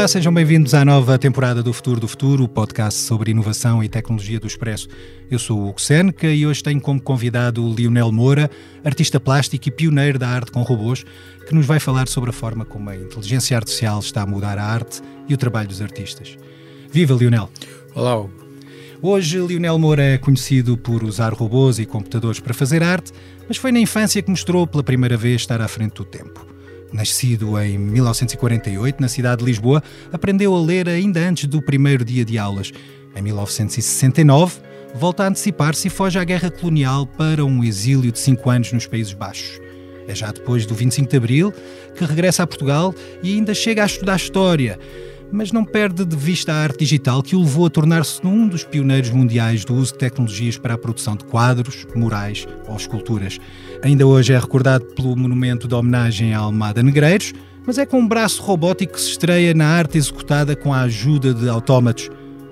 Olá, sejam bem-vindos à nova temporada do Futuro do Futuro, o podcast sobre inovação e tecnologia do Expresso. Eu sou o Hugo Seneca e hoje tenho como convidado o Lionel Moura, artista plástico e pioneiro da arte com robôs, que nos vai falar sobre a forma como a inteligência artificial está a mudar a arte e o trabalho dos artistas. Viva, Lionel! Olá, Hugo. Hoje, Lionel Moura é conhecido por usar robôs e computadores para fazer arte, mas foi na infância que mostrou pela primeira vez estar à frente do tempo. Nascido em 1948 na cidade de Lisboa, aprendeu a ler ainda antes do primeiro dia de aulas. Em 1969, volta a antecipar-se e foge à guerra colonial para um exílio de cinco anos nos Países Baixos. É já depois do 25 de Abril que regressa a Portugal e ainda chega a estudar História, mas não perde de vista a arte digital que o levou a tornar-se um dos pioneiros mundiais do uso de tecnologias para a produção de quadros, murais ou esculturas. Ainda hoje é recordado pelo monumento de homenagem à Almada Negreiros, mas é com um braço robótico que se estreia na arte executada com a ajuda de autómatos.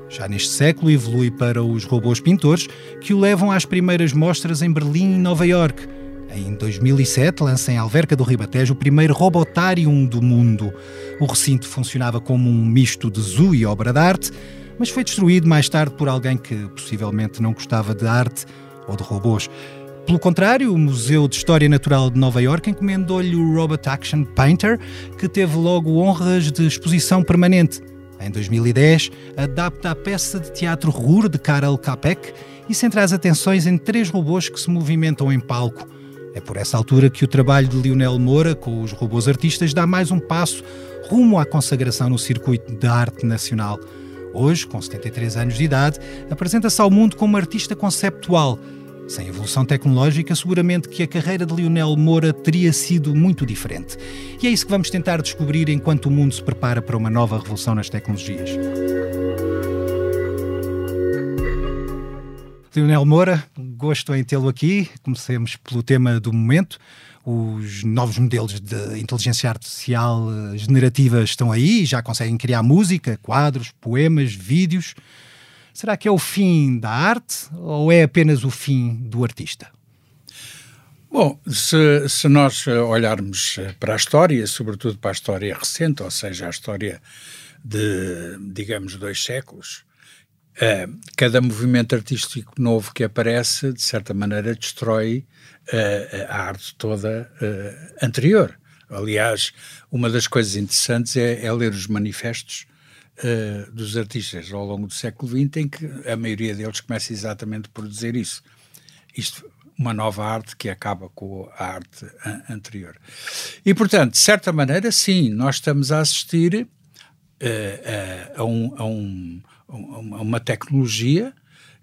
Já neste século evolui para os robôs pintores que o levam às primeiras mostras em Berlim e Nova York. Em 2007 lança em Alverca do Ribatejo o primeiro Robotárium do mundo. O recinto funcionava como um misto de zoo e obra de arte, mas foi destruído mais tarde por alguém que possivelmente não gostava de arte ou de robôs. Pelo contrário, o Museu de História Natural de Nova York encomendou-lhe o Robot Action Painter, que teve logo honras de exposição permanente. Em 2010, adapta a peça de teatro Ruhr de Karel Capek e centra as atenções em três robôs que se movimentam em palco. É por essa altura que o trabalho de Lionel Moura com os robôs artistas dá mais um passo rumo à consagração no circuito da arte nacional. Hoje, com 73 anos de idade, apresenta-se ao mundo como artista conceptual sem evolução tecnológica, seguramente que a carreira de Lionel Moura teria sido muito diferente. E é isso que vamos tentar descobrir enquanto o mundo se prepara para uma nova revolução nas tecnologias. Lionel Moura, gosto em tê-lo aqui. Comecemos pelo tema do momento. Os novos modelos de inteligência artificial eh, generativa estão aí, já conseguem criar música, quadros, poemas, vídeos. Será que é o fim da arte ou é apenas o fim do artista? Bom, se, se, nós olharmos para a história, sobretudo para a história recente, ou seja, a história de, digamos, dois séculos, uh, cada movimento artístico novo que aparece, de certa maneira, destrói uh, a arte toda anterior. Aliás, uma das coisas interessantes é, é ler os manifestos dos artistas ao longo do século XX, em que a maioria deles começa exatamente por dizer isso. Isto, uma nova arte que acaba com a arte anterior. E, portanto, de certa maneira, sim, nós estamos a assistir a, um, a, um, a, uma tecnologia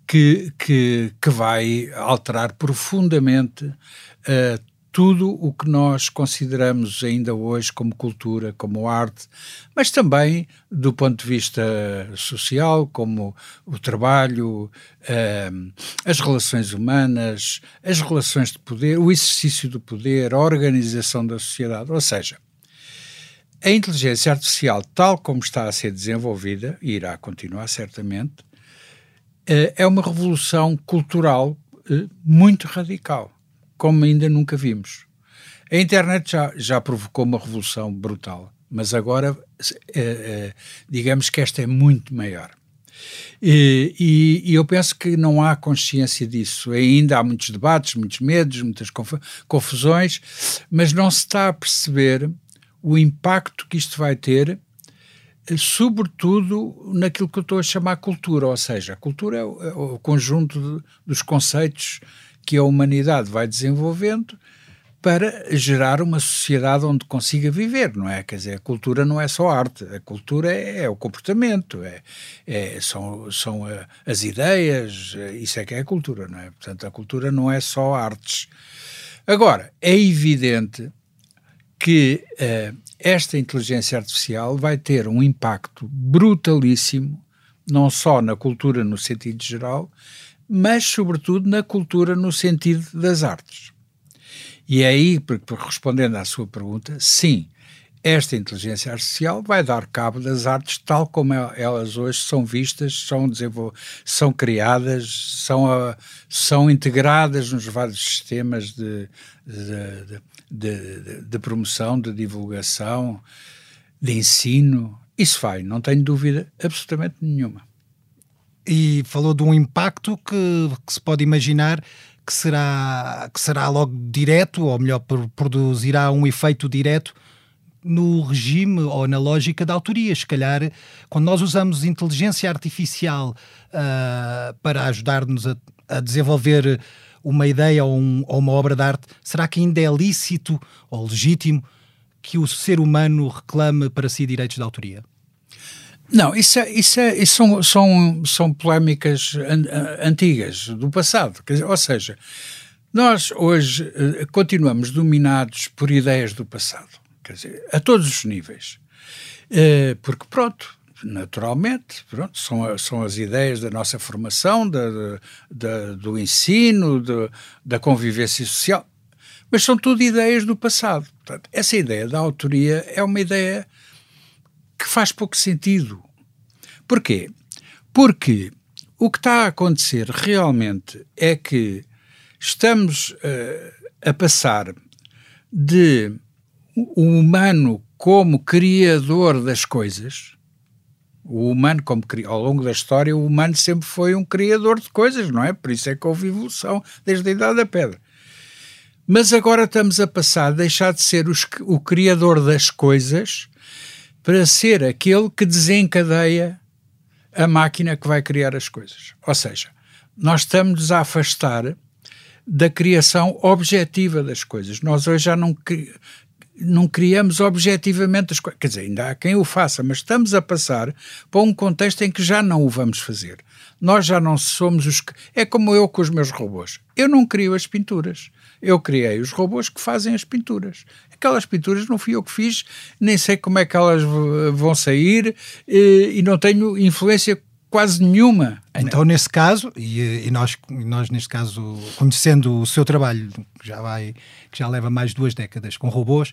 que, que, que vai alterar profundamente uh, tudo o que nós consideramos ainda hoje como cultura, como arte, mas também do ponto de vista social, como o trabalho, ehm, as relações humanas, as relações de poder, o exercício do poder, a organização da sociedade. Ou seja, a inteligência artificial, tal como está a ser desenvolvida, e irá continuar certamente, eh, é uma revolução cultural eh, muito radical como ainda nunca vimos. A internet já, já provocou uma revolução brutal, mas agora, é, digamos que esta é muito maior. E, e, e, eu penso que não há consciência disso. Ainda há muitos debates, muitos medos, muitas confusões, mas não se está a perceber o impacto que isto vai ter, sobretudo naquilo que eu estou a chamar cultura, ou seja, a cultura é o, é o conjunto de, dos conceitos que a humanidade vai desenvolvendo para gerar uma sociedade onde consiga viver, não é? Quer dizer, a cultura não é só arte, a cultura é, é o comportamento, é, é são, são a, as ideias, isso é que é a cultura, não é? Portanto, a cultura não é só artes. Agora, é evidente que esta inteligência artificial vai ter um impacto brutalíssimo, não só na cultura no sentido geral, mas sobretudo na cultura no sentido das artes. E é aí, respondendo à sua pergunta, sim, esta inteligência artificial vai dar cabo das artes tal como elas hoje são vistas, são, são criadas, são, uh, são integradas nos vários sistemas de, de, de, de, promoção, de divulgação, de ensino, Isso vai, não tenho dúvida absolutamente nenhuma. E falou de um impacto que, que se pode imaginar que será, que será logo direto, ou melhor, produzirá um efeito direto no regime ou na lógica da autoria. Se calhar, quando nós usamos inteligência artificial uh, para ajudar-nos a, a, desenvolver uma ideia ou, um, ou, uma obra de arte, será que ainda é lícito ou legítimo que o ser humano reclame para si direitos de autoria? Não, isso, é, isso, é, isso são, são, são polémicas an, antigas, do passado. Dizer, ou seja, nós hoje uh, continuamos dominados por ideias do passado, quer dizer, a todos os níveis. Uh, porque, pronto, naturalmente, pronto, são, são as ideias da nossa formação, da, da, do ensino, da, convivência social, mas são tudo ideias do passado. Portanto, essa ideia da autoria é uma ideia que faz pouco sentido. Porquê? Porque o que está a acontecer realmente é que estamos uh, a passar de o humano como criador das coisas, o humano como ao longo da história, o humano sempre foi um criador de coisas, não é? Por isso é que houve evolução desde a Idade da Pedra. Mas agora estamos a passar a deixar de ser os, o criador das coisas para ser aquele que desencadeia a máquina que vai criar as coisas. Ou seja, nós estamos a afastar da criação objetiva das coisas. Nós hoje já não, não criamos objetivamente as coisas. Quer dizer, ainda há quem o faça, mas estamos a passar para um contexto em que já não o vamos fazer. Nós já não somos os que. É como eu com os meus robôs. Eu não crio as pinturas. Eu criei os robôs que fazem as pinturas. Aquelas pinturas não fui eu que fiz, nem sei como é que elas vão sair e não tenho influência quase nenhuma. Então, nesse caso, e, e nós, nós, neste caso, conhecendo o seu trabalho, que já, vai, que já leva mais de duas décadas com robôs,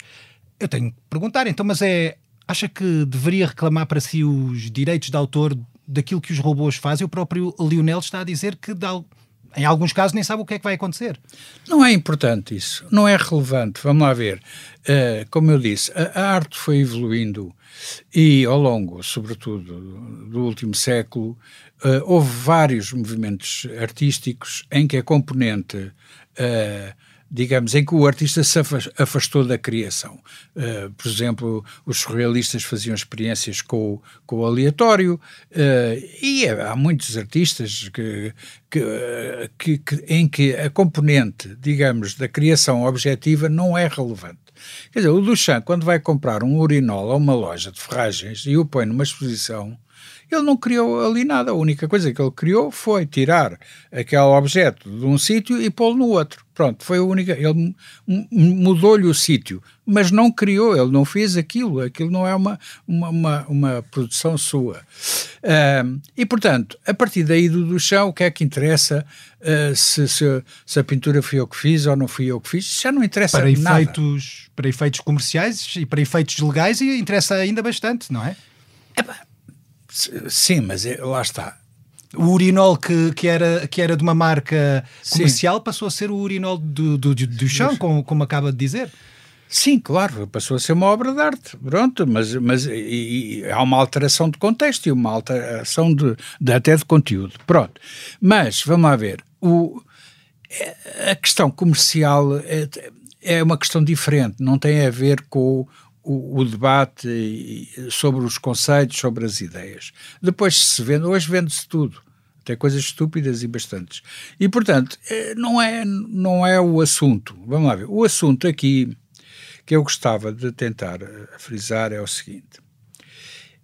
eu tenho que perguntar, então, mas é. Acha que deveria reclamar para si os direitos de autor daquilo que os robôs fazem? O próprio Lionel está a dizer que dá, em alguns casos nem sabe o que é que vai acontecer. Não é importante isso, não é relevante. Vamos lá ver. Uh, como eu disse, a, a, arte foi evoluindo e ao longo, sobretudo, do último século, uh, houve vários movimentos artísticos em que a componente uh, digamos, em que o artista se afastou da criação. Uh, por exemplo, os surrealistas faziam experiências com, o, com o aleatório, uh, e há muitos artistas que, que, que, que, em que a componente, digamos, da criação objetiva não é relevante. Quer dizer, o Duchamp, quando vai comprar um urinol a uma loja de ferragens e o põe numa exposição, ele não criou ali nada. A única coisa que ele criou foi tirar aquele objeto de um sítio e pô-lo no outro. Pronto, foi a única. Ele mudou-lhe o sítio, mas não criou, ele não fez aquilo. Aquilo não é uma, uma, uma, uma produção sua. Uh, e, portanto, a partir daí do, do chão, o que é que interessa uh, se, se, se, a pintura fui eu que fiz ou não fui eu que fiz? Já não interessa para nada. Efeitos, para efeitos comerciais e para efeitos legais, interessa ainda bastante, não é? Sim, mas é, lá está. O urinol que, que, era, que era de uma marca comercial Sim. passou a ser o urinol do, do, do, do chão, como, como acaba de dizer. Sim, claro, passou a ser uma obra de arte, pronto, mas, mas e, e, há uma alteração de contexto e uma alteração de, de, até de conteúdo, pronto. Mas, vamos lá ver, o, a questão comercial é, é uma questão diferente, não tem a ver com o, o, debate sobre os conceitos, sobre as ideias. Depois se vende, hoje vende-se tudo, até coisas estúpidas e bastantes. E, portanto, eh, não é, não é o assunto. Vamos lá ver. O assunto aqui que eu gostava de tentar eh, frisar é o seguinte.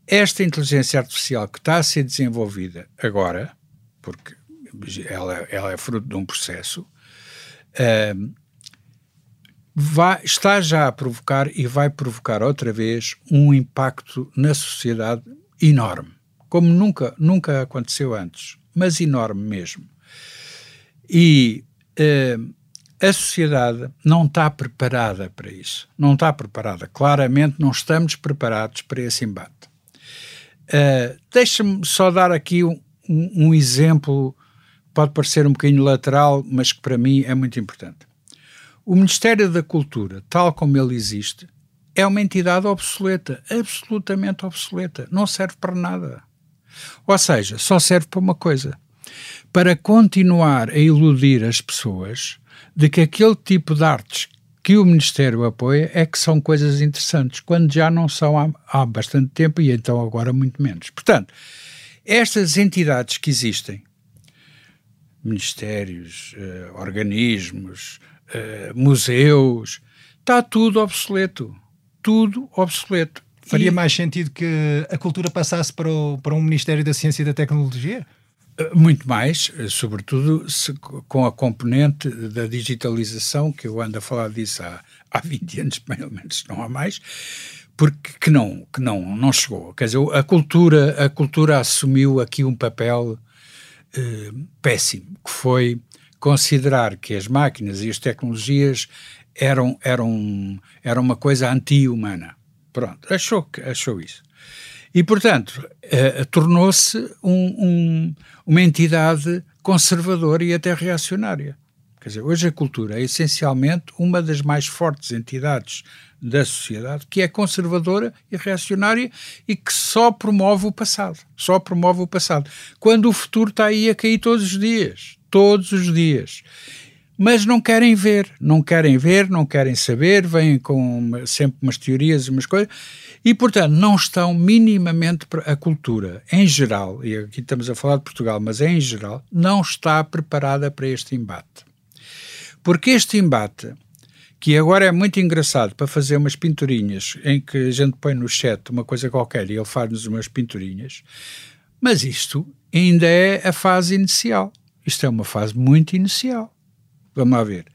Esta inteligência artificial que está a ser desenvolvida agora, porque ela, ela é fruto de um processo, uh, vai, está já a provocar e vai provocar outra vez um impacto na sociedade enorme, como nunca, nunca aconteceu antes, mas enorme mesmo. E uh, a sociedade não está preparada para isso, não está preparada. Claramente não estamos preparados para esse embate. Uh, Deixa-me só dar aqui um, um, um exemplo, pode parecer um bocadinho lateral, mas que para mim é muito importante. O Ministério da Cultura, tal como ele existe, é uma entidade obsoleta, absolutamente obsoleta, não serve para nada. Ou seja, só serve para uma coisa: para continuar a iludir as pessoas de que aquele tipo de artes que o Ministério apoia é que são coisas interessantes, quando já não são há, há bastante tempo e então agora muito menos. Portanto, estas entidades que existem, ministérios, uh, organismos, uh, museus, está tudo obsoleto. Tudo obsoleto. Faria e... mais sentido que a cultura passasse para, o, para um Ministério da Ciência e da Tecnologia? Eh, muito mais, sobretudo se, com a componente da digitalização, que eu ando a falar disso há, há 20 anos, pelo menos, não há mais, porque que não, que não, não chegou. Quer dizer, a cultura, a cultura assumiu aqui um papel eh, péssimo, que foi considerar que as máquinas e as tecnologias eram, eram, eram uma coisa anti-humana. Pronto, achou, achou isso. E, portanto, eh, tornou-se um, um, uma entidade conservadora e até reacionária. Quer dizer, hoje a cultura é essencialmente uma das mais fortes entidades da sociedade que é conservadora e reacionária e que só promove o passado. Só promove o passado. Quando o futuro está aí a cair todos os dias. Todos os dias. Mas não querem ver, não querem ver, não querem saber, vêm com sempre umas teorias e umas coisas, e portanto não estão minimamente. A cultura, em geral, e aqui estamos a falar de Portugal, mas em geral, não está preparada para este embate. Porque este embate que agora é muito engraçado para fazer umas pinturinhas em que a gente põe no chat uma coisa qualquer e ele faz-nos umas pinturinhas, mas isto ainda é a fase inicial. Isto é uma fase muito inicial. Vamos lá ver.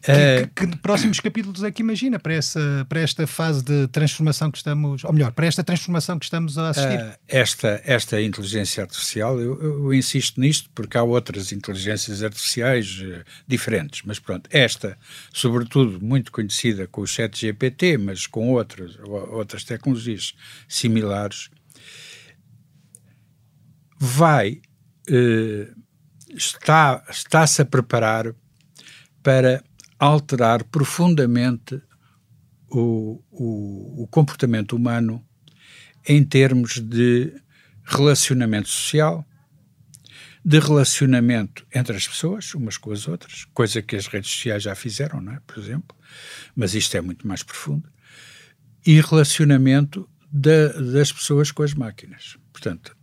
Que, uh, que, que, próximos capítulos é que imagina para, essa, para esta fase de transformação que estamos, ou melhor, para esta transformação que estamos a assistir? Uh, esta, esta inteligência artificial, eu, eu, insisto nisto porque há outras inteligências artificiais uh, diferentes, mas pronto, esta, sobretudo muito conhecida com o chat GPT, mas com outras, outras tecnologias similares, vai, está, está-se a preparar para alterar profundamente o, o, o comportamento humano em termos de relacionamento social, de relacionamento entre as pessoas, umas com as outras, coisa que as redes sociais já fizeram, não é? por exemplo, mas isto é muito mais profundo, e relacionamento das pessoas com as máquinas. Portanto,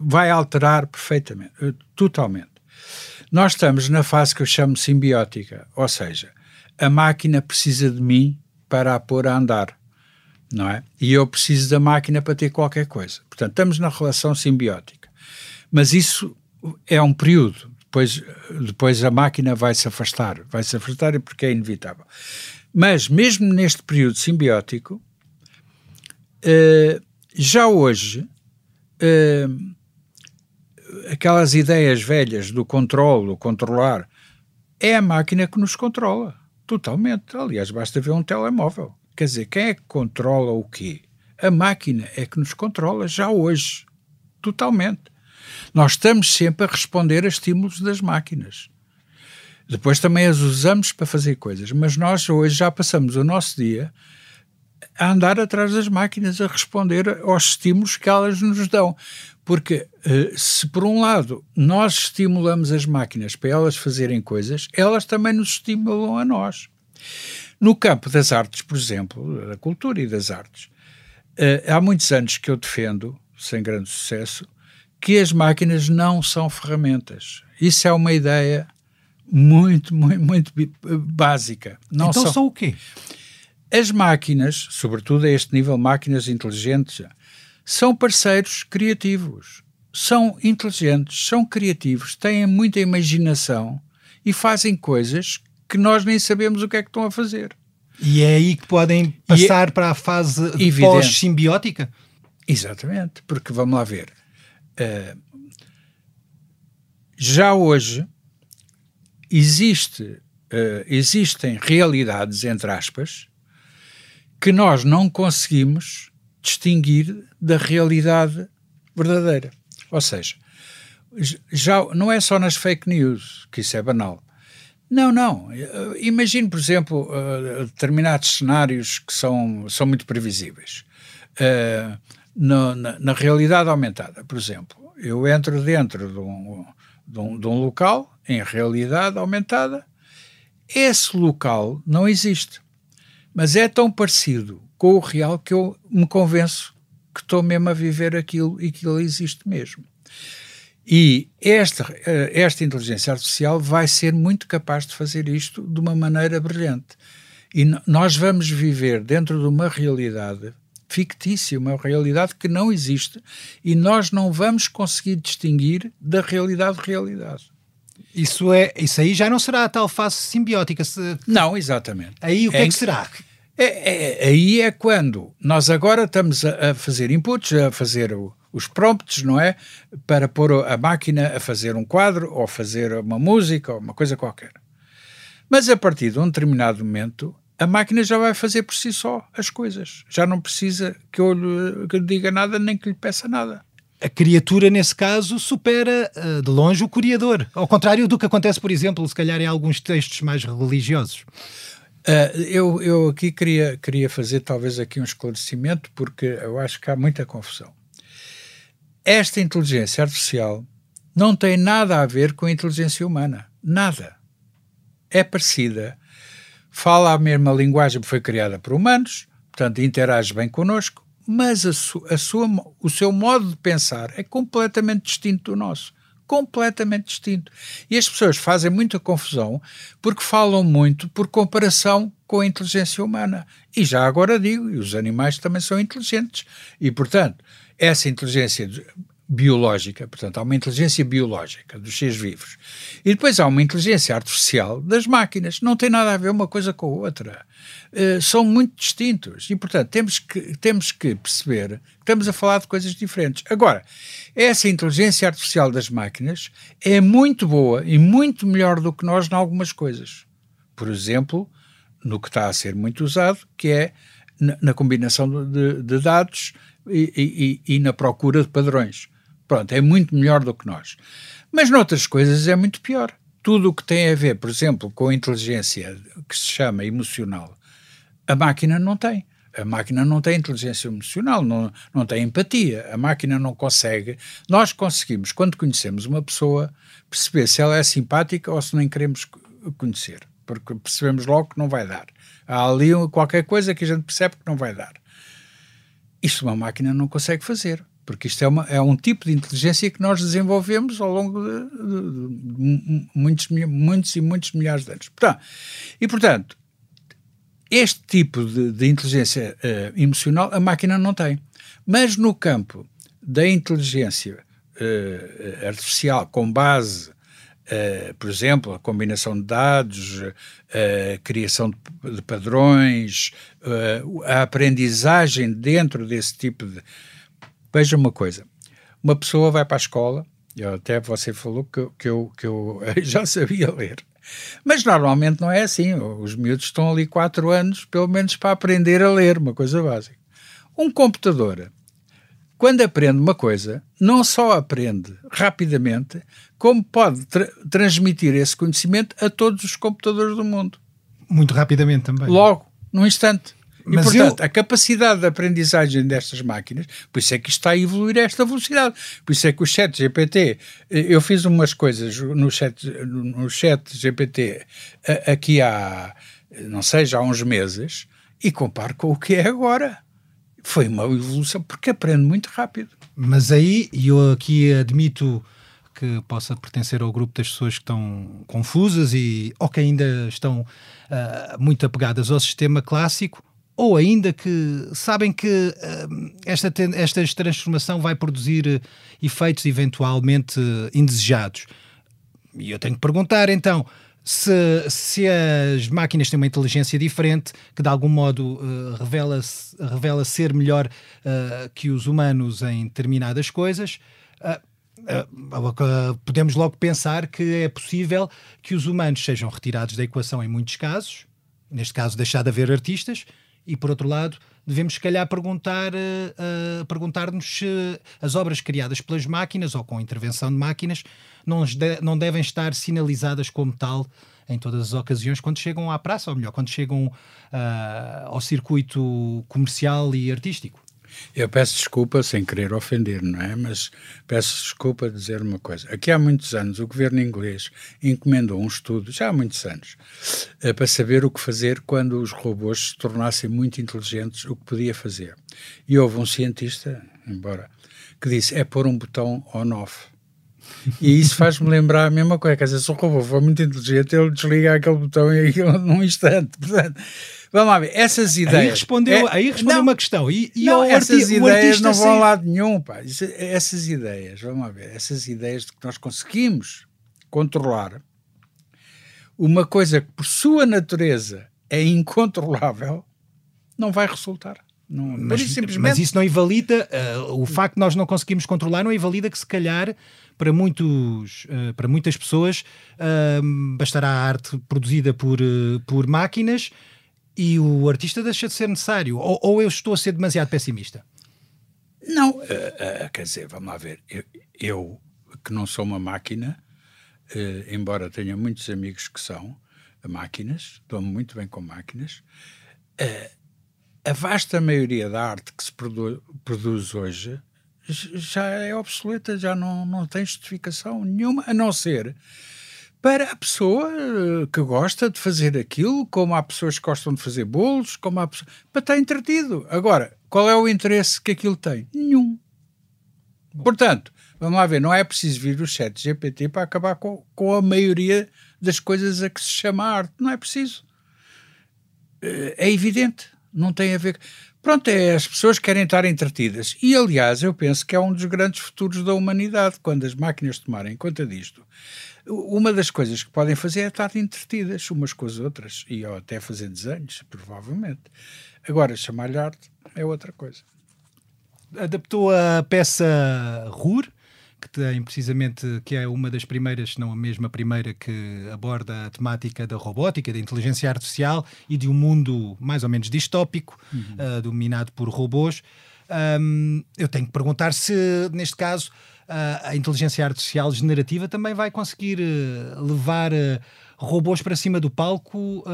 vai alterar perfeitamente, eh, totalmente. Nós estamos na fase que eu chamo simbiótica, ou seja, a máquina precisa de mim para a pôr a andar, não é? E eu preciso da máquina para ter qualquer coisa. Portanto, estamos na relação simbiótica. Mas isso é um período. Depois, depois a máquina vai se afastar, vai se afastar porque é inevitável. Mas mesmo neste período simbiótico, uh, já hoje uh, aquelas ideias velhas do controle, do controlar, é a máquina que nos controla, totalmente. Aliás, basta ver um telemóvel. Quer dizer, quem é que controla o quê? A máquina é que nos controla já hoje, totalmente. Nós estamos sempre a responder a estímulos das máquinas. Depois também as usamos para fazer coisas, mas nós hoje já passamos o nosso dia a andar atrás das máquinas, a responder aos estímulos que elas nos dão. Porque eh, se por um lado nós estimulamos as máquinas para elas fazerem coisas, elas também nos estimulam a nós. No campo das artes, por exemplo, da cultura e das artes, eh, há muitos anos que eu defendo, sem grande sucesso, que as máquinas não são ferramentas. Isso é uma ideia muito, muito, muito básica. Não então são, são o quê? As máquinas, sobretudo a este nível, máquinas inteligentes, são parceiros criativos, são inteligentes, são criativos, têm muita imaginação e fazem coisas que nós nem sabemos o que é que estão a fazer. E é aí que podem é passar é para a fase pós-simbiótica? Exatamente, porque vamos lá ver. Uh, já hoje existe, uh, existem realidades, entre aspas, que nós não conseguimos distinguir da realidade verdadeira. Ou seja, já não é só nas fake news, que isso é banal. Não, não. Imagine, por exemplo, determinados cenários que são, são muito previsíveis. Na, na, na, realidade aumentada, por exemplo, eu entro dentro de um, de um, de um local em realidade aumentada, esse local não existe, mas é tão parecido com o real que eu me convenço que estou mesmo a viver aquilo e que ele existe mesmo. E esta, eh, esta inteligência artificial vai ser muito capaz de fazer isto de uma maneira brilhante. E nós vamos viver dentro de uma realidade fictícia, uma realidade que não existe e nós não vamos conseguir distinguir da realidade realidade. Isso, é, isso aí já não será a tal face simbiótica. Se... Não, exatamente. Aí o que é, é que será? É, é, aí é quando nós agora estamos a, a fazer inputs, a fazer o, os prompts, não é? Para pôr a máquina a fazer um quadro ou fazer uma música ou uma coisa qualquer. Mas a partir de um determinado momento, a máquina já vai fazer por si só as coisas. Já não precisa que eu lhe, que lhe diga nada nem que lhe peça nada. A criatura, nesse caso, supera uh, de longe o criador. Ao contrário do que acontece, por exemplo, se calhar em alguns textos mais religiosos. Uh, eu, eu aqui queria, queria fazer talvez aqui um esclarecimento, porque eu acho que há muita confusão. Esta inteligência artificial não tem nada a ver com a inteligência humana. Nada. É parecida fala a mesma linguagem que foi criada por humanos, portanto interage bem connosco, mas a su, a sua, o seu modo de pensar é completamente distinto do nosso. Completamente distinto. E as pessoas fazem muita confusão porque falam muito por comparação com a inteligência humana. E já agora digo, e os animais também são inteligentes. E, portanto, essa inteligência biológica, portanto, há uma inteligência biológica dos seres vivos. E depois há uma inteligência artificial das máquinas. Não tem nada a ver uma coisa com a outra. Uh, são muito distintos. E, portanto, temos que, temos que perceber que estamos a falar de coisas diferentes. Agora, essa inteligência artificial das máquinas é muito boa e muito melhor do que nós em algumas coisas. Por exemplo, no que está a ser muito usado, que é na, na combinação de, de dados e, e, e, na procura de padrões. Pronto, é muito melhor do que nós. Mas noutras coisas é muito pior. Tudo o que tem a ver, por exemplo, com a inteligência que se chama emocional, a máquina não tem. A máquina não tem inteligência emocional, não, não tem empatia. A máquina não consegue. Nós conseguimos, quando conhecemos uma pessoa, perceber se ela é simpática ou se nem queremos conhecer. Porque percebemos logo que não vai dar. Há ali qualquer coisa que a gente percebe que não vai dar. Isto uma máquina não consegue fazer porque isto é, uma, é um tipo de inteligência que nós desenvolvemos ao longo de, de, de muitos, muitos e muitos milhares de anos. Portanto, e, portanto, este tipo de, de inteligência uh, emocional a máquina não tem. Mas no campo da inteligência uh, artificial com base, uh, por exemplo, a combinação de dados, a criação de, de padrões, a aprendizagem dentro desse tipo de Veja uma coisa: uma pessoa vai para a escola, até você falou que, que, eu, que eu já sabia ler. Mas normalmente não é assim. Os miúdos estão ali quatro anos, pelo menos para aprender a ler, uma coisa básica. Um computador, quando aprende uma coisa, não só aprende rapidamente, como pode tra transmitir esse conhecimento a todos os computadores do mundo. Muito rapidamente também. Logo, num instante. E, Mas portanto, eu... a capacidade de aprendizagem destas máquinas, por isso é que está a evoluir a esta velocidade. Por isso é que o chat GPT, eu fiz umas coisas no chat, no chat GPT aqui há, não sei, já há uns meses, e comparo com o que é agora. Foi uma evolução, porque aprende muito rápido. Mas aí, e eu aqui admito que possa pertencer ao grupo das pessoas que estão confusas e ou que ainda estão uh, muito apegadas ao sistema clássico, ou ainda que sabem que uh, esta, esta transformação vai produzir uh, efeitos eventualmente uh, indesejados. E eu tenho que perguntar então. Se, se as máquinas têm uma inteligência diferente, que de algum modo revela, revela ser melhor que os humanos em determinadas coisas, podemos logo pensar que é possível que os humanos sejam retirados da equação em muitos casos, neste caso deixar de haver artistas, e por outro lado devemos se calhar perguntar, uh, perguntar-nos se as obras criadas pelas máquinas ou com intervenção de máquinas não, de, não devem estar sinalizadas como tal em todas as ocasiões quando chegam à praça, ou melhor, quando chegam uh, ao circuito comercial e artístico. Eu peço desculpa sem querer ofender, não é? Mas peço desculpa de dizer uma coisa. Aqui há muitos anos o governo inglês encomendou um estudo, já há muitos anos, eh, para saber o que fazer quando os robôs se tornassem muito inteligentes, o que podia fazer. E houve um cientista, embora, que disse: é pôr um botão on-off. E isso faz-me lembrar a mesma coisa. Quer dizer, se o robô for muito inteligente, ele desliga aquele botão e aquilo num instante. Portanto, Vamos lá ver, essas ideias. Aí respondeu, é, aí respondeu não, uma questão. E, e não, essas arti ideias não vão a lado nenhum, pá. Essas ideias, vamos lá ver, essas ideias de que nós conseguimos controlar uma coisa que, por sua natureza, é incontrolável, não vai resultar. Não, mas, isso simplesmente... mas, isso não invalida uh, o facto de nós não conseguirmos controlar, não invalida que se calhar para, muitos, uh, para muitas pessoas uh, bastará a arte produzida por, por máquinas e o artista deixa de ser necessário? Ou, ou eu estou a ser demasiado pessimista? Não, uh, uh, quer dizer, vamos lá ver. Eu, eu que não sou uma máquina, uh, embora tenha muitos amigos que são máquinas, dou-me muito bem com máquinas, a vasta maioria da arte que se produ produz hoje já é obsoleta, já não, não tem justificação nenhuma, a não ser para a pessoa eh, que gosta de fazer aquilo, como há pessoas que gostam de fazer bolos, como há pessoas, para estar entretido. Agora, qual é o interesse que aquilo tem? Nenhum. Portanto, vamos lá ver, não é preciso vir o chat GPT para acabar com, com a maioria das coisas a que se chama arte. Não é preciso. Eh, é evidente. Não tem a ver. Pronto, é, as pessoas querem estar entretidas. E, aliás, eu penso que é um dos grandes futuros da humanidade, quando as máquinas tomarem conta disto uma das coisas que podem fazer é estar entretidas umas com as outras e ou até fazer desenhos, provavelmente. Agora, chamar-lhe arte é outra coisa. Adaptou a peça RUR, que tem precisamente, que é uma das primeiras, se não a mesma primeira, que aborda a temática da robótica, da inteligência artificial e de um mundo mais ou menos distópico, uhum. uh, dominado por robôs. Um, eu tenho que perguntar se, neste caso, uh, a inteligência artificial generativa também vai conseguir uh, levar uh, robôs para cima do palco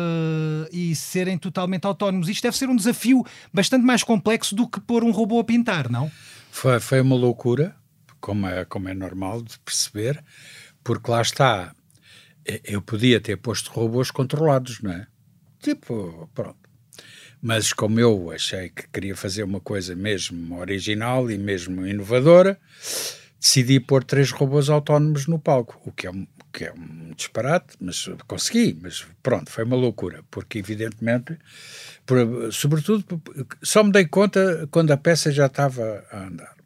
e serem totalmente autónomos. Isto deve ser um desafio bastante mais complexo do que pôr um robô a pintar, não? Foi, foi uma loucura, como é, como é normal de perceber, porque lá está. Eu podia ter posto robôs controlados, não é? Tipo, pronto mas como eu achei que queria fazer uma coisa mesmo original e mesmo inovadora, decidi pôr três robôs autónomos no palco, o que é um, que é um disparate, mas consegui, mas pronto, foi uma loucura, porque evidentemente, por, sobretudo, só me dei conta quando a peça já estava a andar.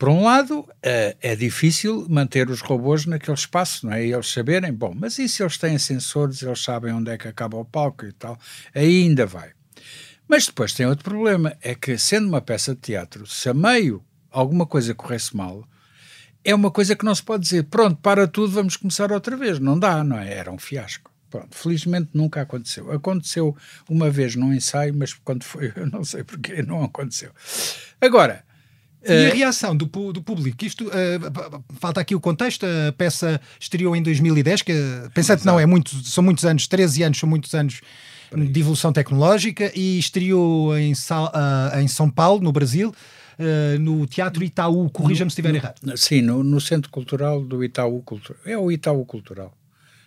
Por um lado, é, é, difícil manter os robôs naquele espaço, não é? E eles saberem, bom, mas e se eles têm sensores, eles sabem onde é que acaba o palco e tal, aí ainda vai. Mas depois tem outro problema, é que sendo uma peça de teatro, se a meio alguma coisa corresse mal, é uma coisa que não se pode dizer, pronto, para tudo, vamos começar outra vez. Não dá, não é? Era um fiasco. Pronto, felizmente nunca aconteceu. Aconteceu uma vez num ensaio, mas quando foi, eu não sei porque não aconteceu. Agora, e a eh, reação do, do público? Isto, uh, falta aqui o contexto, a peça estreou em 2010, que pensando que não, é muito, são muitos anos, 13 anos, são muitos anos de evolução tecnológica, e estreou em, uh, em São Paulo, no Brasil, uh, no Teatro Itaú, corrija-me se estiver errado. Sim, no, no, Centro Cultural do Itaú Cultural. É o Itaú Cultural,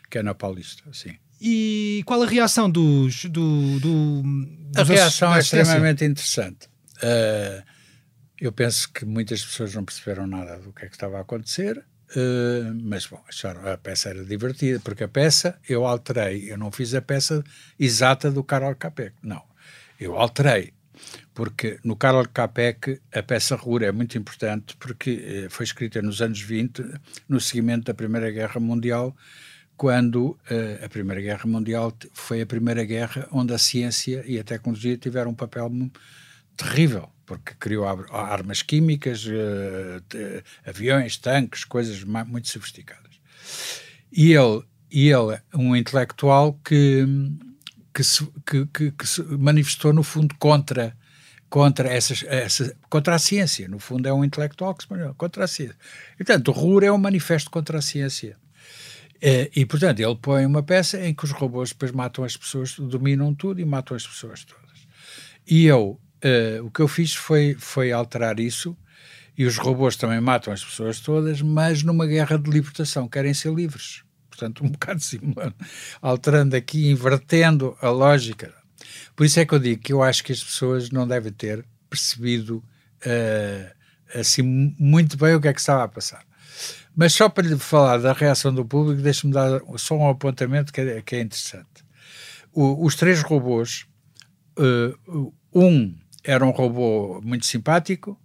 que é na Paulista, sim. E qual a reação dos. Do, do, dos a reação é extremamente interessante. Uh, eu penso que muitas pessoas não perceberam nada do que é que estava a acontecer, uh, mas bom, acharam a peça era divertida, porque a peça eu alterei, eu não fiz a peça exata do Carol Capek, não. Eu alterei, porque no Carol Capek a peça Rura é muito importante porque uh, foi escrita nos anos 20, no seguimento da Primeira Guerra Mundial, quando uh, a Primeira Guerra Mundial foi a primeira guerra onde a ciência e a tecnologia tiveram um papel terrível porque criou armas químicas, uh, aviões, tanques, coisas muito sofisticadas. E ele, e ele um intelectual que, que, se, que, que, que se manifestou, no fundo, contra contra, essas, essa, contra a ciência. No fundo, é um intelectual que se manifestou contra a ciência. E, portanto, o RUR é um manifesto contra a ciência. Uh, e, portanto, ele põe uma peça em que os robôs depois matam as pessoas, dominam tudo e matam as pessoas todas. E eu, uh, o que eu fiz foi, foi alterar isso, e os robôs também matam as pessoas todas, mas numa guerra de libertação, querem ser livres. Portanto, um bocado simulando, alterando aqui, invertendo a lógica. Por isso é que eu digo que eu acho que as pessoas não devem ter percebido uh, assim muito bem o que é que estava a passar. Mas só para lhe falar da reação do público, deixe-me dar só um apontamento que é, que é interessante. O, os três robôs, uh, um era um robô muito simpático,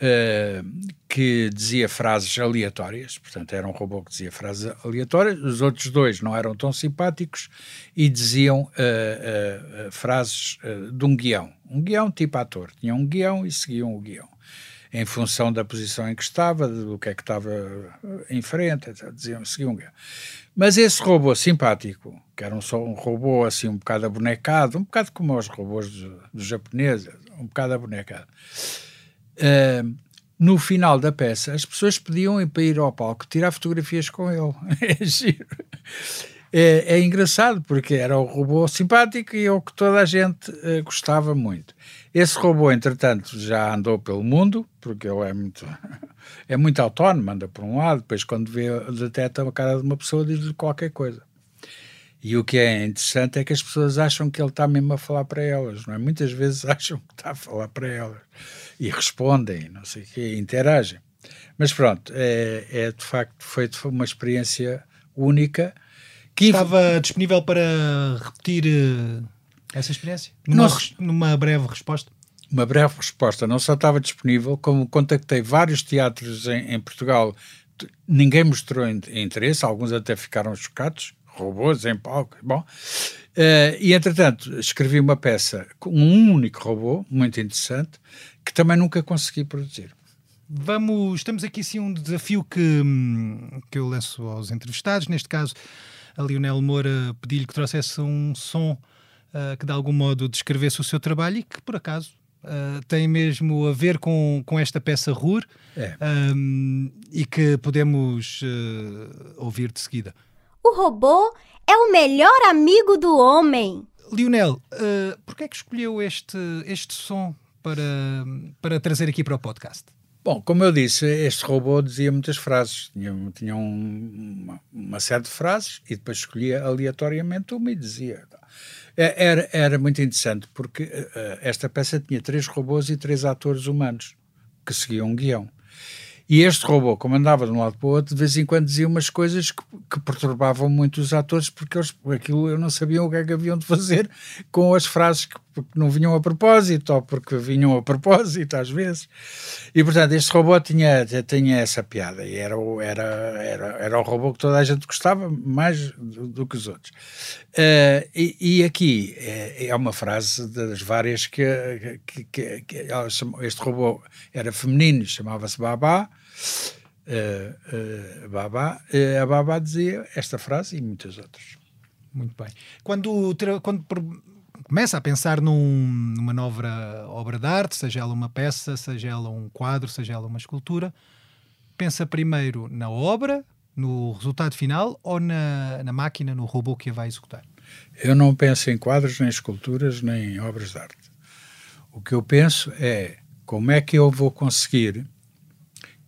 uh, que dizia frases aleatórias, portanto era um robô que dizia frases aleatórias, os outros dois não eram tão simpáticos e diziam uh, uh, frases de um guião, um guião tipo ator, tinham um guião e seguiam o guião, em função da posição em que estava, do que é que estava em frente, diziam, seguiam um guião. Mas esse robô simpático, que era um, só um robô assim um bocado abonecado, um bocado como os robôs dos japoneses, um bocado abonecado, uh, no final da peça, as pessoas pediam para ir ao palco tirar fotografias com ele. É giro. É, é, engraçado porque era o robô simpático e é o que toda a gente uh, gostava muito. Esse robô, entretanto, já andou pelo mundo, porque ele é muito, é muito autónomo, anda por um lado, depois quando vê, detecta a cara de uma pessoa, diz-lhe qualquer coisa. E o que é interessante é que as pessoas acham que ele está mesmo a falar para elas, não é? Muitas vezes acham que está a falar para elas e respondem, não sei o quê, interagem. Mas pronto, é, é de facto foi uma experiência única. Que Estava disponível para repetir uh, essa experiência? Numa, numa breve resposta? Uma breve resposta. Não só estava disponível, como contactei vários teatros em, em Portugal, ninguém mostrou interesse, alguns até ficaram chocados, robôs em palco, bom. Uh, e entretanto, escrevi uma peça com um único robô, muito interessante, que também nunca consegui produzir. Vamos, estamos aqui sim um desafio que, que eu lanço aos entrevistados, neste caso a Lionel Moura pedi-lhe que trouxesse um som uh, que de algum modo descrevesse o seu trabalho e que por acaso uh, tem mesmo a ver com, com esta peça RUR é. um, e que podemos uh, ouvir de seguida. O robô é o melhor amigo do homem. Lionel, uh, por que é que escolheu este, este som para, para trazer aqui para o podcast? Bom, como eu disse, este robô dizia muitas frases, tinha, tinha um, uma, uma, série de frases e depois escolhia aleatoriamente uma e dizia. É, era, era muito interessante porque uh, esta peça tinha três robôs e três atores humanos que seguiam um guião. E este robô, como andava de um lado para o outro, de vez em quando dizia umas coisas que, que perturbavam muito os atores, porque eles, aquilo eu não sabiam o que é que haviam de fazer com as frases que, que não vinham a propósito, ou porque vinham a propósito, às vezes. E, portanto, este robô tinha, tinha essa piada, e era, era, era, era o robô que toda a gente gostava, mais do, do que os outros. Uh, e, e, aqui é, é, uma frase das várias que, que, que, que este robô era feminino, chamava-se Babá, uh, uh, Baba, uh, a Baba dizia esta frase e muitas outras. Muito bem. Quando, quando começa a pensar num, numa nova obra de arte, seja ela uma peça, seja ela um quadro, seja ela uma escultura, pensa primeiro na obra, no resultado final ou na, na máquina, no robô que a vai executar? Eu não penso em quadros, nem esculturas, nem em obras de arte. O que eu penso é como é que eu vou conseguir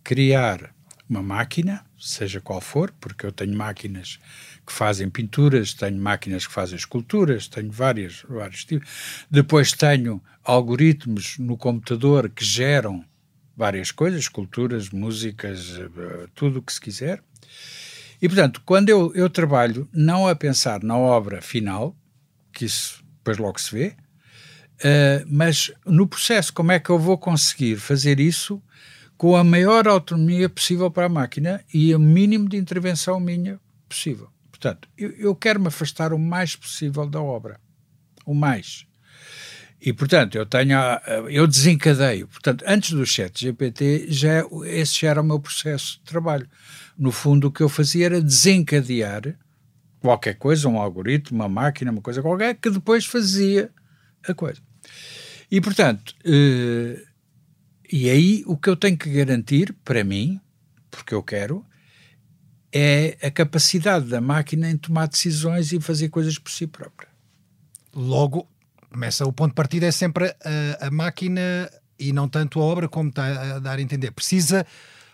criar uma máquina, seja qual for, porque eu tenho máquinas que fazem pinturas, tenho máquinas que fazem esculturas, tenho várias, vários tipos. Depois tenho algoritmos no computador que geram várias coisas, esculturas, músicas, eh, tudo o que se quiser. E, portanto, quando eu, eu trabalho não a pensar na obra final, que isso depois logo se vê, uh, mas no processo, como é que eu vou conseguir fazer isso com a maior autonomia possível para a máquina e o mínimo de intervenção minha possível. Portanto, eu, eu quero me afastar o mais possível da obra. O mais. E, portanto, eu tenho, eu desencadeio. Portanto, antes do chat GPT, já, esse já era o meu processo de trabalho. No fundo, o que eu fazia era desencadear qualquer coisa, um algoritmo, uma máquina, uma coisa qualquer, que depois fazia a coisa. E, portanto, eh, e aí o que eu tenho que garantir para mim, porque eu quero, é a capacidade da máquina em tomar decisões e fazer coisas por si própria. Logo, começa o ponto de partida é sempre a, a máquina e não tanto a obra como está a dar a entender. Precisa,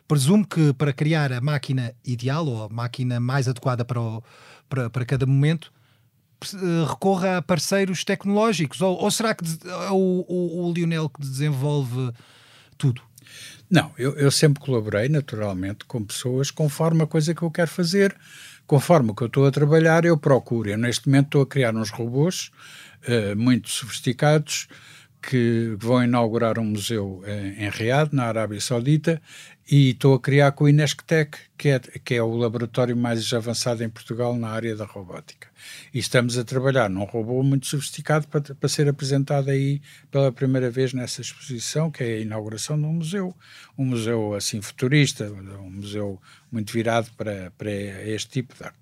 presumo que para criar a máquina ideal ou a máquina mais adequada para, o, para, para cada momento, recorra a parceiros tecnológicos? Ou, ou será que é o, o, o Lionel que desenvolve tudo? Não, eu, eu, sempre colaborei naturalmente com pessoas conforme a coisa que eu quero fazer, conforme o que eu estou a trabalhar, eu procuro. Eu neste momento estou a criar uns robôs uh, muito sofisticados que vão inaugurar um museu em, em Riad, na Arábia Saudita, e estou a criar com o Inesctec, que é, que é o laboratório mais avançado em Portugal na área da robótica. E estamos a trabalhar num robô muito sofisticado para, para ser apresentado aí pela primeira vez nessa exposição, que é a inauguração de um museu. Um museu assim futurista, um museu muito virado para, para este tipo de arte.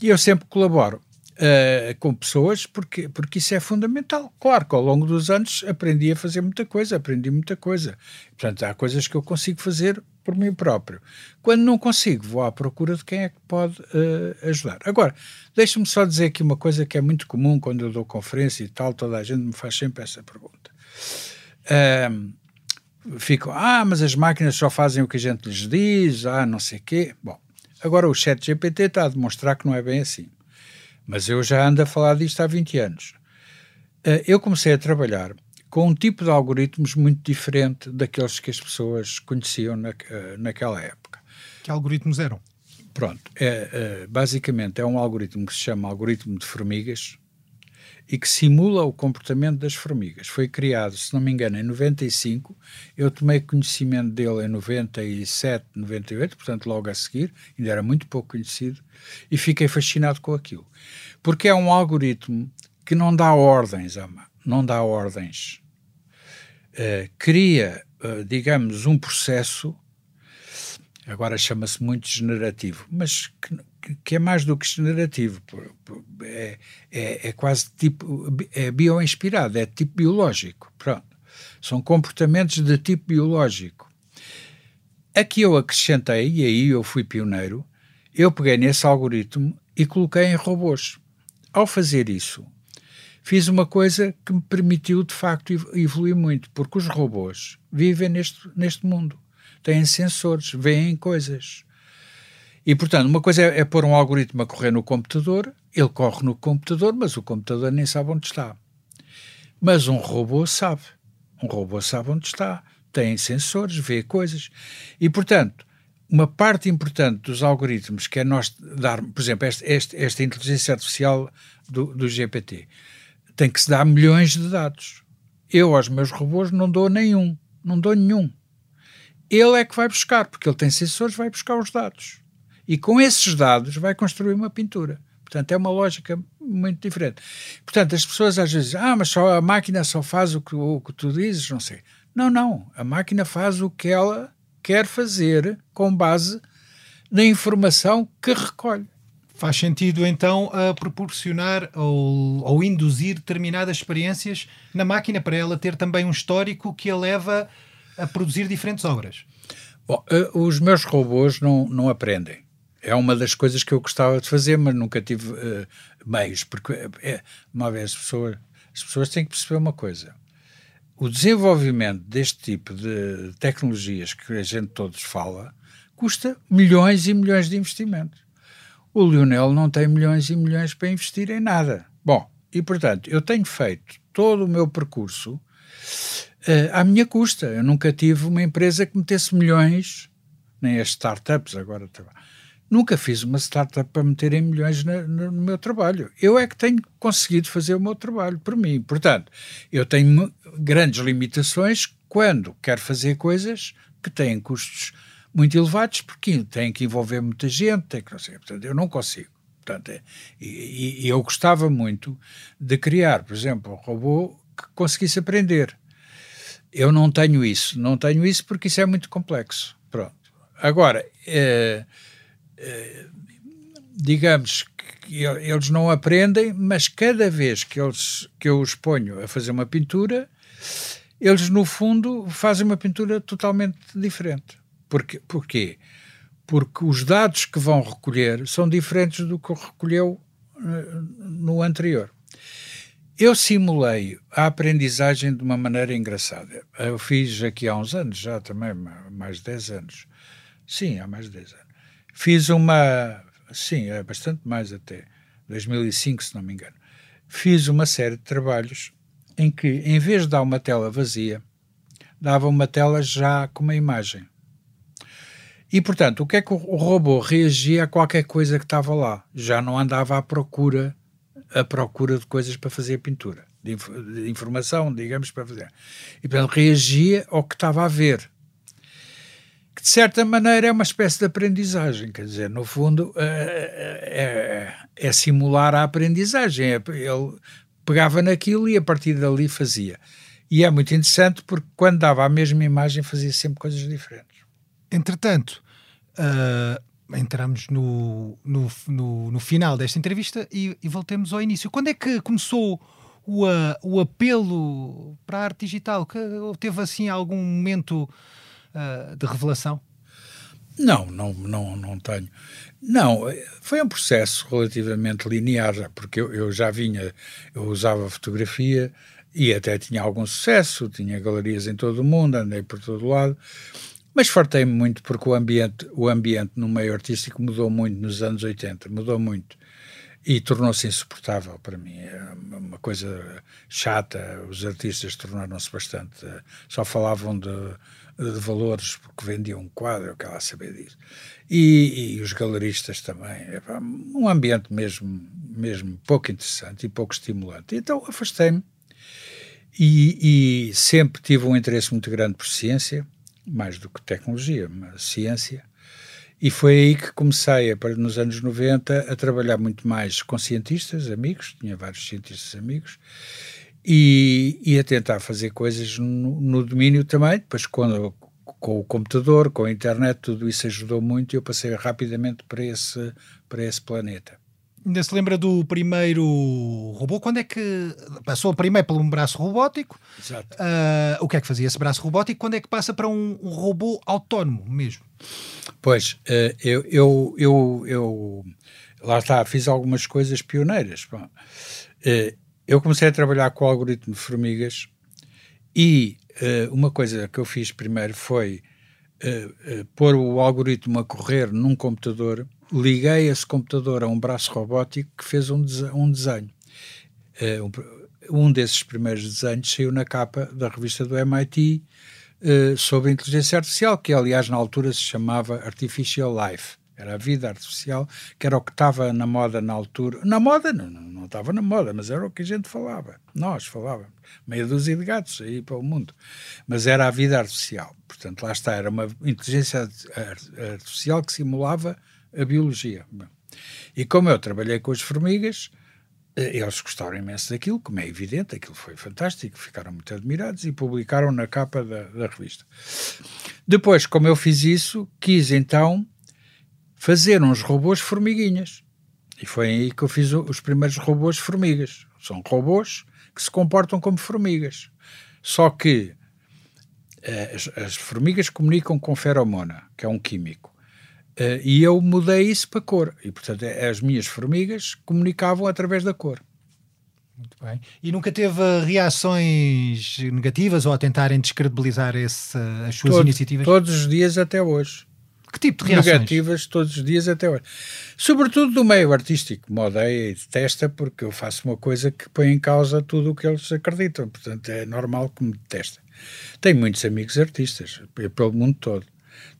E eu sempre colaboro uh, com pessoas, porque, porque isso é fundamental. Claro que ao longo dos anos aprendi a fazer muita coisa, aprendi muita coisa. Portanto, há coisas que eu consigo fazer por mim próprio. Quando não consigo, vou à procura de quem é que pode uh, ajudar. Agora, deixe-me só dizer aqui uma coisa que é muito comum quando eu dou conferência e tal, toda a gente me faz sempre essa pergunta. Uh, ficam, ah, mas as máquinas só fazem o que a gente lhes diz, ah, não sei o quê. Bom, agora o chat GPT está a demonstrar que não é bem assim. Mas eu já ando a falar disto há 20 anos. Uh, eu comecei a trabalhar com um tipo de algoritmos muito diferente daqueles que as pessoas conheciam na, eh, naquela época. Que algoritmos eram? Pronto, é, é, basicamente é um algoritmo que se chama algoritmo de formigas e que simula o comportamento das formigas. Foi criado, se não me engano, em 95. Eu tomei conhecimento dele em 97, 98, portanto, logo a seguir, ainda era muito pouco conhecido, e fiquei fascinado com aquilo. Porque é um algoritmo que não dá ordens, não dá ordens. Uh, cria, uh, digamos, um processo, agora chama-se muito generativo, mas que, que, é mais do que generativo, é, é, é quase tipo, é bioinspirado, é tipo biológico, pronto. São comportamentos de tipo biológico. Aqui eu acrescentei, e aí eu fui pioneiro, eu peguei nesse algoritmo e coloquei em robôs. Ao fazer isso, fiz uma coisa que me permitiu de facto evoluir muito, porque os robôs vivem neste, neste mundo, têm sensores, veem coisas. E, portanto, uma coisa é, é pôr um algoritmo a correr no computador, ele corre no computador, mas o computador nem sabe onde está. Mas um robô sabe. Um robô sabe onde está, tem sensores, vê coisas. E, portanto, uma parte importante dos algoritmos que é nós dar, por exemplo, este, este, esta inteligência artificial do, do GPT, tem que se dar milhões de dados. Eu aos meus robôs não dou nenhum, não dou nenhum. Ele é que vai buscar, porque ele tem sensores, vai buscar os dados. E com esses dados vai construir uma pintura. Portanto, é uma lógica muito diferente. Portanto, as pessoas às vezes dizem, ah, mas só a máquina só faz o que, o que tu dizes, não sei. Não, não. A máquina faz o que ela quer fazer com base na informação que recolhe. Faz sentido então a proporcionar ou, ou induzir determinadas experiências na máquina para ela ter também um histórico que a leva a produzir diferentes obras. Bom, uh, os meus robôs não, não aprendem. É uma das coisas que eu gostava de fazer, mas nunca tive uh, meios, porque é, uma vez as pessoas, as pessoas têm que perceber uma coisa. O desenvolvimento deste tipo de tecnologias que a gente todos fala custa milhões e milhões de investimentos o Lionel não tem milhões e milhões para investir em nada. Bom, e portanto, eu tenho feito todo o meu percurso uh, à minha custa. Eu nunca tive uma empresa que metesse milhões, nem as startups agora. Nunca fiz uma startup para meterem milhões no, no, meu trabalho. Eu é que tenho conseguido fazer o meu trabalho por mim. Portanto, eu tenho grandes limitações quando quero fazer coisas que têm custos muito elevados, porque tem que envolver muita gente, tem que não sei, portanto, eu não consigo. Portanto, é, e, e, eu gostava muito de criar, por exemplo, um robô que conseguisse aprender. Eu não tenho isso, não tenho isso porque isso é muito complexo. Pronto. Agora, é, digamos que eles não aprendem, mas cada vez que, eles, que eu os ponho a fazer uma pintura, eles no fundo fazem uma pintura totalmente diferente. Porque, porquê? porque os dados que vão recolher são diferentes do que recolheu uh, no anterior. Eu simulei a aprendizagem de uma maneira engraçada. Eu fiz aqui há uns anos, já também, mais de 10 anos. Sim, há mais de 10 anos. Fiz uma. Sim, é bastante mais até. 2005, se não me engano. Fiz uma série de trabalhos em que, em vez de dar uma tela vazia, dava uma tela já com uma imagem. E, portanto, o que é que o robô reagia a qualquer coisa que estava lá? Já não andava à procura, à procura de coisas para fazer a pintura, de, inf de informação, digamos, para fazer. E, portanto, reagia ao que estava a ver. Que, de certa maneira, é uma espécie de aprendizagem. Quer dizer, no fundo, é, é, é simular a aprendizagem. É, ele pegava naquilo e, a partir dali, fazia. E é muito interessante porque, quando dava a mesma imagem, fazia sempre coisas diferentes. Entretanto, uh, entramos no, no, no, no, final desta entrevista e, e, voltemos ao início. Quando é que começou o, uh, o apelo para a arte digital? Que teve assim algum momento uh, de revelação? Não, não, não, não tenho. Não, foi um processo relativamente linear, porque eu, eu já vinha, eu usava fotografia e até tinha algum sucesso, tinha galerias em todo o mundo, andei por todo lado, mas fartei-me muito porque o ambiente, o ambiente no meio artístico mudou muito nos anos 80, mudou muito. E tornou-se insuportável para mim. É uma coisa chata. Os artistas tornaram-se bastante. Só falavam de, de, valores porque vendiam um quadro, que ela saber disso. E, e os galeristas também. É um ambiente mesmo, mesmo pouco interessante e pouco estimulante. Então afastei-me e, e sempre tive um interesse muito grande por ciência mais do que tecnologia, mas ciência. E foi aí que comecei, nos anos 90, a trabalhar muito mais com cientistas, amigos, tinha vários cientistas amigos, e, e a tentar fazer coisas no, no domínio também, depois quando, com o computador, com a internet, tudo isso ajudou muito e eu passei rapidamente para esse, para esse planeta. Ainda se lembra do primeiro robô? Quando é que passou primeiro por um braço robótico? Exato. Uh, o que é que fazia esse braço robótico? Quando é que passa para um, um robô autónomo mesmo? Pois, uh, eu, eu, eu, eu, lá está, fiz algumas coisas pioneiras. Bom, uh, eu comecei a trabalhar com o algoritmo de formigas e uma coisa que eu fiz primeiro foi pôr o algoritmo a correr num computador liguei esse computador a um braço robótico que fez um, um desenho. Uh, um, desses primeiros desenhos saiu na capa da revista do MIT uh, sobre inteligência artificial, que aliás na altura se chamava Artificial Life. Era a vida artificial, que era o que estava na moda na altura. Na moda, não, não estava na moda, mas era o que a gente falava. Nós falávamos. Meia dúzia de gatos aí para o mundo. Mas era a vida artificial. Portanto, lá está. Era uma inteligência artificial que simulava a biologia. E como eu trabalhei com as formigas, eh, eles gostaram imenso daquilo, como é evidente, aquilo foi fantástico, ficaram muito admirados e publicaram na capa da, da revista. Depois, como eu fiz isso, quis então fazer uns robôs formiguinhas. E foi aí que eu fiz os primeiros robôs formigas. São robôs que se comportam como formigas. Só que eh, as, as formigas comunicam com feromona, que é um químico. Uh, e eu mudei isso para cor. E, portanto, as minhas formigas comunicavam através da cor. Muito bem. E nunca teve reações negativas ou a tentarem descredibilizar esse, as suas Todo, iniciativas? Todos os dias até hoje. Que tipo de reações? Negativas todos os dias até hoje. Sobretudo do meio artístico. Me odeia e detesta porque eu faço uma coisa que põe em causa tudo o que eles acreditam. Portanto, é normal que me detestem. Tenho muitos amigos artistas, pelo mundo todo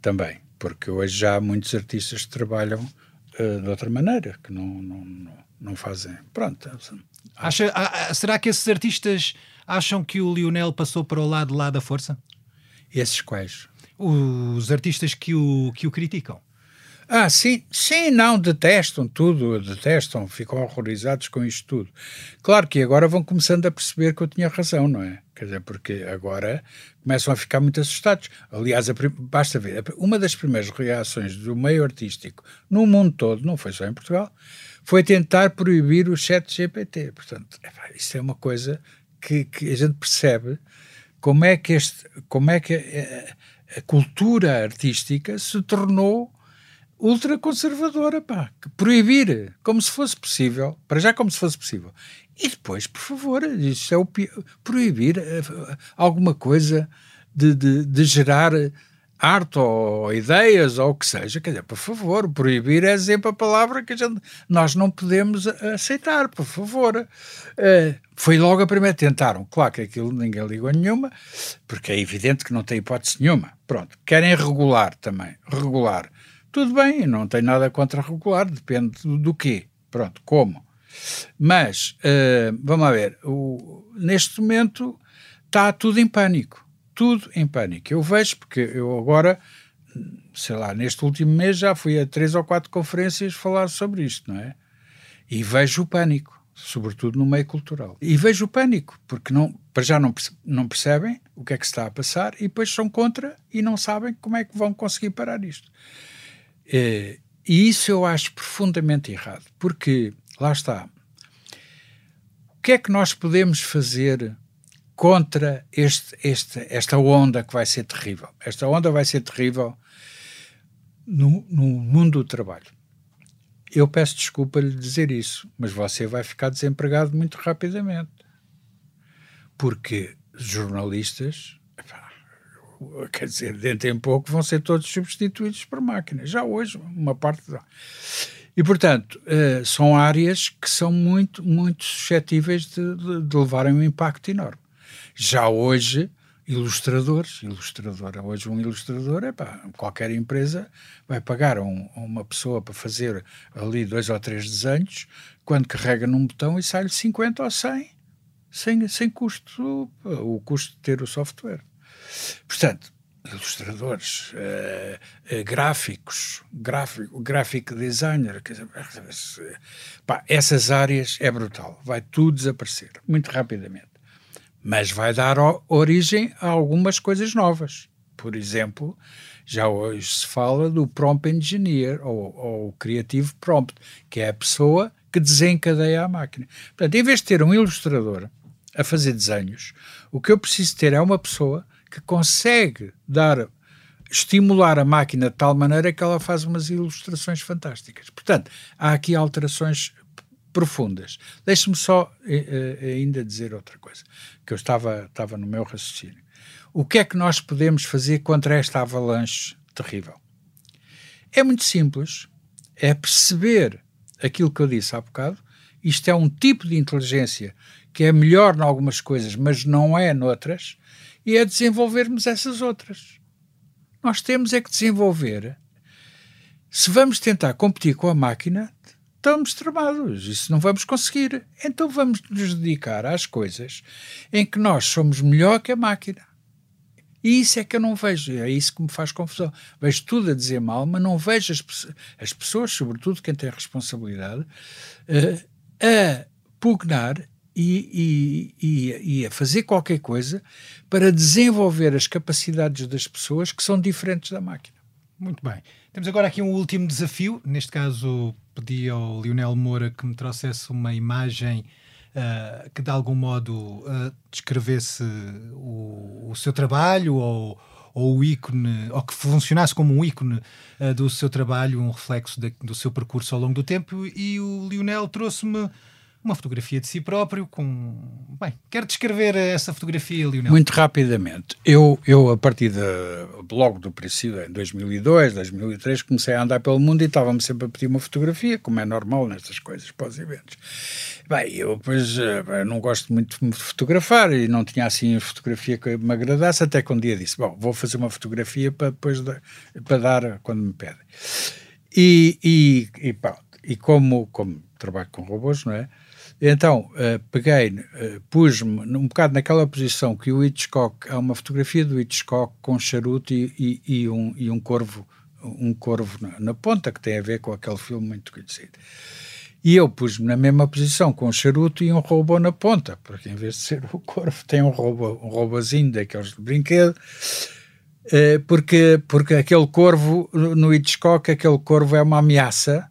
também porque hoje já há muitos artistas que trabalham uh, de outra maneira, que não, não, não, fazem. Pronto. É assim. Acha, será que esses artistas acham que o Lionel passou para o lado lá da força? Esses quais? Os artistas que o, que o criticam. Ah, sim, sim, não, detestam tudo, detestam, ficam horrorizados com isto tudo. Claro que agora vão começando a perceber que eu tinha razão, não é? Quer dizer, porque agora começam a ficar muito assustados. Aliás, a, basta ver, uma das primeiras reações do meio artístico no mundo todo, não foi só em Portugal, foi tentar proibir o chat GPT. Portanto, isso é uma coisa que, que a gente percebe como é que, este, como é que a, cultura artística se tornou ultraconservadora, pá, que proibir, como se fosse possível, para já como se fosse possível. E depois, por favor, isso é o proibir uh, alguma coisa de, de, de gerar arte ou ideias ou o que seja, quer dizer, por favor, proibir é sempre a palavra que a gente, nós não podemos aceitar, por favor. Uh, foi logo a primeira, tentaram, claro que aquilo ninguém ligou nenhuma, porque é evidente que não tem hipótese nenhuma. Pronto, querem regular também, regular. Tudo bem, não tem nada contra regular, depende do, do quê. Pronto, como. Mas, uh, vamos lá ver, o, neste momento está tudo em pânico tudo em pânico. Eu vejo, porque eu agora, sei lá, neste último mês já fui a três ou quatro conferências falar sobre isto, não é? E vejo o pânico, sobretudo no meio cultural. E vejo o pânico, porque não, para já não, não percebem o que é que está a passar e depois são contra e não sabem como é que vão conseguir parar isto. É, e isso eu acho profundamente errado, porque, lá está, o que é que nós podemos fazer contra este, este, esta onda que vai ser terrível. Esta onda vai ser terrível no, no mundo do trabalho. Eu peço desculpa lhe dizer isso, mas você vai ficar desempregado muito rapidamente. Porque jornalistas, quer dizer, dentro em pouco vão ser todos substituídos por máquinas. Já hoje, uma parte. E, portanto, uh, são áreas que são muito, muito suscetíveis de, de, de levarem um impacto enorme. Já hoje, ilustradores, ilustradora, hoje um ilustrador, é pá, qualquer empresa vai pagar um, uma pessoa para fazer ali dois ou três desenhos, quando carrega num botão e sai-lhe 50 ou 100, sem, sem custo, o custo de ter o software. Portanto, ilustradores, uh, uh, gráficos, gráfico, gráfico designer, dizer, pá, essas áreas é brutal, vai tudo desaparecer muito rapidamente mas vai dar origem a algumas coisas novas. Por exemplo, já hoje se fala do prompt engineer, ou, ou creative prompt, que é a pessoa que desencadeia a máquina. Portanto, em vez de ter um ilustrador a fazer desenhos, o que eu preciso ter é uma pessoa que consegue dar estimular a máquina de tal maneira que ela faz umas ilustrações fantásticas. Portanto, há aqui alterações profundas. Deixe-me só eh, eh, ainda dizer outra coisa, que eu estava, estava no meu raciocínio. O que é que nós podemos fazer contra esta avalanche terrível? É muito simples, é perceber aquilo que eu disse há bocado, isto é um tipo de inteligência que é melhor em algumas coisas, mas não é noutras, e é desenvolvermos essas outras. Nós temos é que desenvolver. Se vamos tentar competir com a máquina, estamos tramados, isso não vamos conseguir. Então vamos nos dedicar às coisas em que nós somos melhor que a máquina. E isso é que eu não vejo, é isso que me faz confusão. Vejo tudo a dizer mal, mas não vejo as, as pessoas, sobretudo quem tem responsabilidade, uh, a pugnar e, e, e, e, a fazer qualquer coisa para desenvolver as capacidades das pessoas que são diferentes da máquina. Muito bem. Temos agora aqui um último desafio, neste caso pedi ao Lionel Moura que me trouxesse uma imagem uh, que de algum modo uh, descrevesse o, o, seu trabalho ou, ou o ícone, ou que funcionasse como um ícone uh, do seu trabalho, um reflexo de, do seu percurso ao longo do tempo. E o Lionel trouxe-me uma fotografia de si próprio com... Bem, quero descrever essa fotografia, Lionel. Muito rapidamente. Eu, eu a partir de, logo do princípio, em 2002, 2003, comecei a andar pelo mundo e estava-me sempre a pedir uma fotografia, como é normal nestas coisas, para os eventos. Bem, eu depois eh, não gosto muito de fotografar e não tinha assim fotografia que me agradasse, até que um dia disse, bom, vou fazer uma fotografia para depois de, para dar quando me pedem. E, e, e, e como, como trabalho com robôs, não é? Então, uh, peguei, uh, pus-me um bocado naquela posição que o Hitchcock, há uma fotografia do Hitchcock com charuto e, e, e um, e um corvo, um corvo na, na, ponta, que tem a ver com aquele filme muito conhecido. E eu pus-me na mesma posição com um charuto e um robô na ponta, porque em vez de ser o corvo, tem um robô, um daqueles de brinquedo, uh, porque, porque aquele corvo, no Hitchcock, aquele corvo é uma ameaça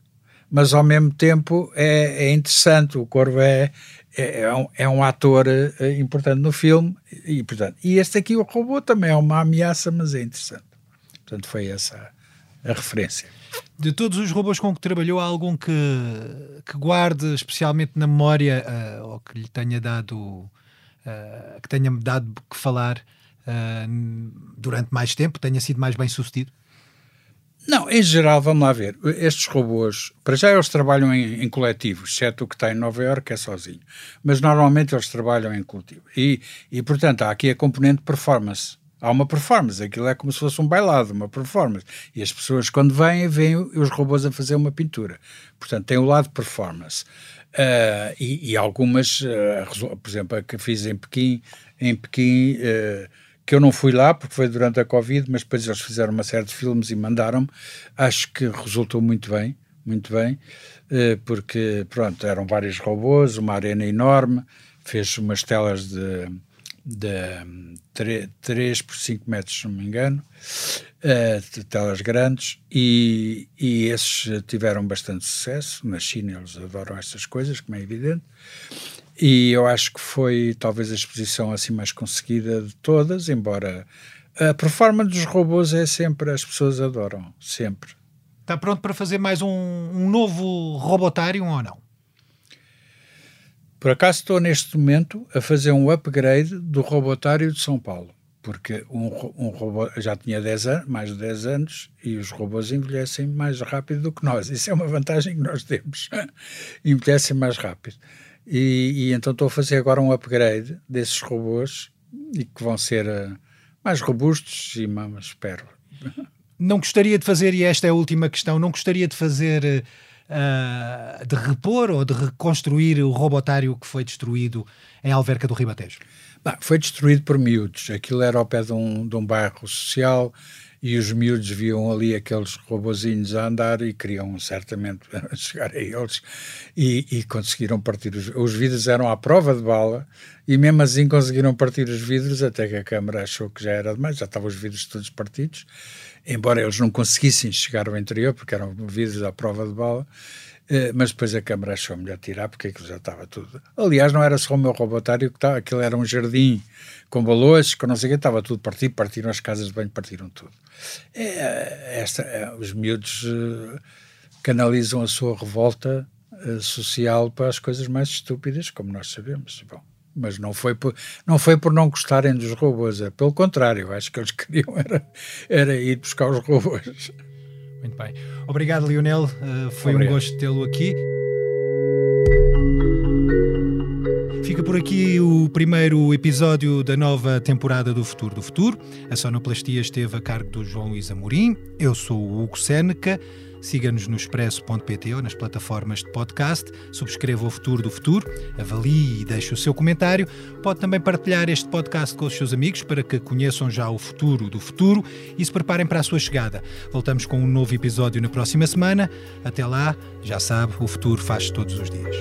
mas ao mesmo tempo é, é interessante. O Corvo é, é, é, um, é um ator é, importante no filme e, portanto, e este aqui, o robô, também é uma ameaça, mas é interessante. Portanto, foi essa a referência. De todos os robôs com que trabalhou, há algum que, que guarde especialmente na memória uh, ou que lhe tenha dado uh, que tenha dado que falar uh, durante mais tempo, tenha sido mais bem sucedido? Não, em geral, vamos lá ver. Estes robôs, para já eles trabalham em, em coletivo, exceto o que está em Nova Iorque, é sozinho. Mas normalmente eles trabalham em coletivo. E, e portanto, há aqui a componente performance. Há uma performance, aquilo é como se fosse um bailado, uma performance. E as pessoas, quando vêm, veem os robôs a fazer uma pintura. Portanto, tem o lado performance. Uh, e, e, algumas, uh, por exemplo, a que fiz em Pequim, em Pequim. Uh, que eu não fui lá porque foi durante a Covid, mas depois eles fizeram uma série de filmes e mandaram-me. Acho que resultou muito bem, muito bem, eh, porque, pronto, eram vários robôs, uma arena enorme, fez umas telas de, de 3 por 5 metros, se não me engano, eh, de telas grandes, e, e esses tiveram bastante sucesso. Na China eles adoram estas coisas, como é evidente. E eu acho que foi talvez a exposição assim mais conseguida de todas, embora a performance dos robôs é sempre, as pessoas adoram, sempre. Está pronto para fazer mais um, um novo robotário ou não? Por acaso estou neste momento a fazer um upgrade do robotário de São Paulo, porque um, um robô já tinha 10 anos, mais de 10 anos e os robôs envelhecem mais rápido do que nós. Isso é uma vantagem que nós temos. envelhecem mais rápido. E, e, então estou a fazer agora um upgrade desses robôs e que vão ser uh, mais robustos e mais, espero. Não gostaria de fazer, e esta é a última questão, não gostaria de fazer, uh, de repor ou de reconstruir o robotário que foi destruído em Alverca do Ribatejo? Bah, foi destruído por miúdos. Aquilo era ao pé de um, de um bairro social e os miúdos viam ali aqueles robozinhos a andar e queriam certamente chegar a eles e, e conseguiram partir os, os vidros eram à prova de bala e mesmo assim conseguiram partir os vidros até que a câmara achou que já era demais, já estavam os vidros todos partidos embora eles não conseguissem chegar ao interior porque eram vidros à prova de bala eh, mas depois a Câmara achou melhor tirar porque aquilo já estava tudo. Aliás, não era só o meu robotário que estava, aquilo era um jardim com balões, com não sei o que, estava tudo partido, partiram as casas de banho, partiram tudo. É, esta, é, os miúdos uh, canalizam a sua revolta uh, social para as coisas mais estúpidas, como nós sabemos. Bom, mas não foi por não, foi por não gostarem dos robôs, é pelo contrário, acho que eles queriam era, era ir buscar os robôs. Muito bem. Obrigado, Lionel. Uh, foi Obrigado. um gosto tê-lo aqui. Fica por aqui o primeiro episódio da nova temporada do Futuro do Futuro. A sonoplastia esteve a cargo do João Luís Amorim. Eu sou o Hugo Seneca. Siga-nos no expresso.pt ou nas plataformas de podcast. Subscreva o Futuro do Futuro, avalie e deixe o seu comentário. Pode também partilhar este podcast com os seus amigos para que conheçam já o futuro do futuro e se preparem para a sua chegada. Voltamos com um novo episódio na próxima semana. Até lá, já sabe, o futuro faz todos os dias.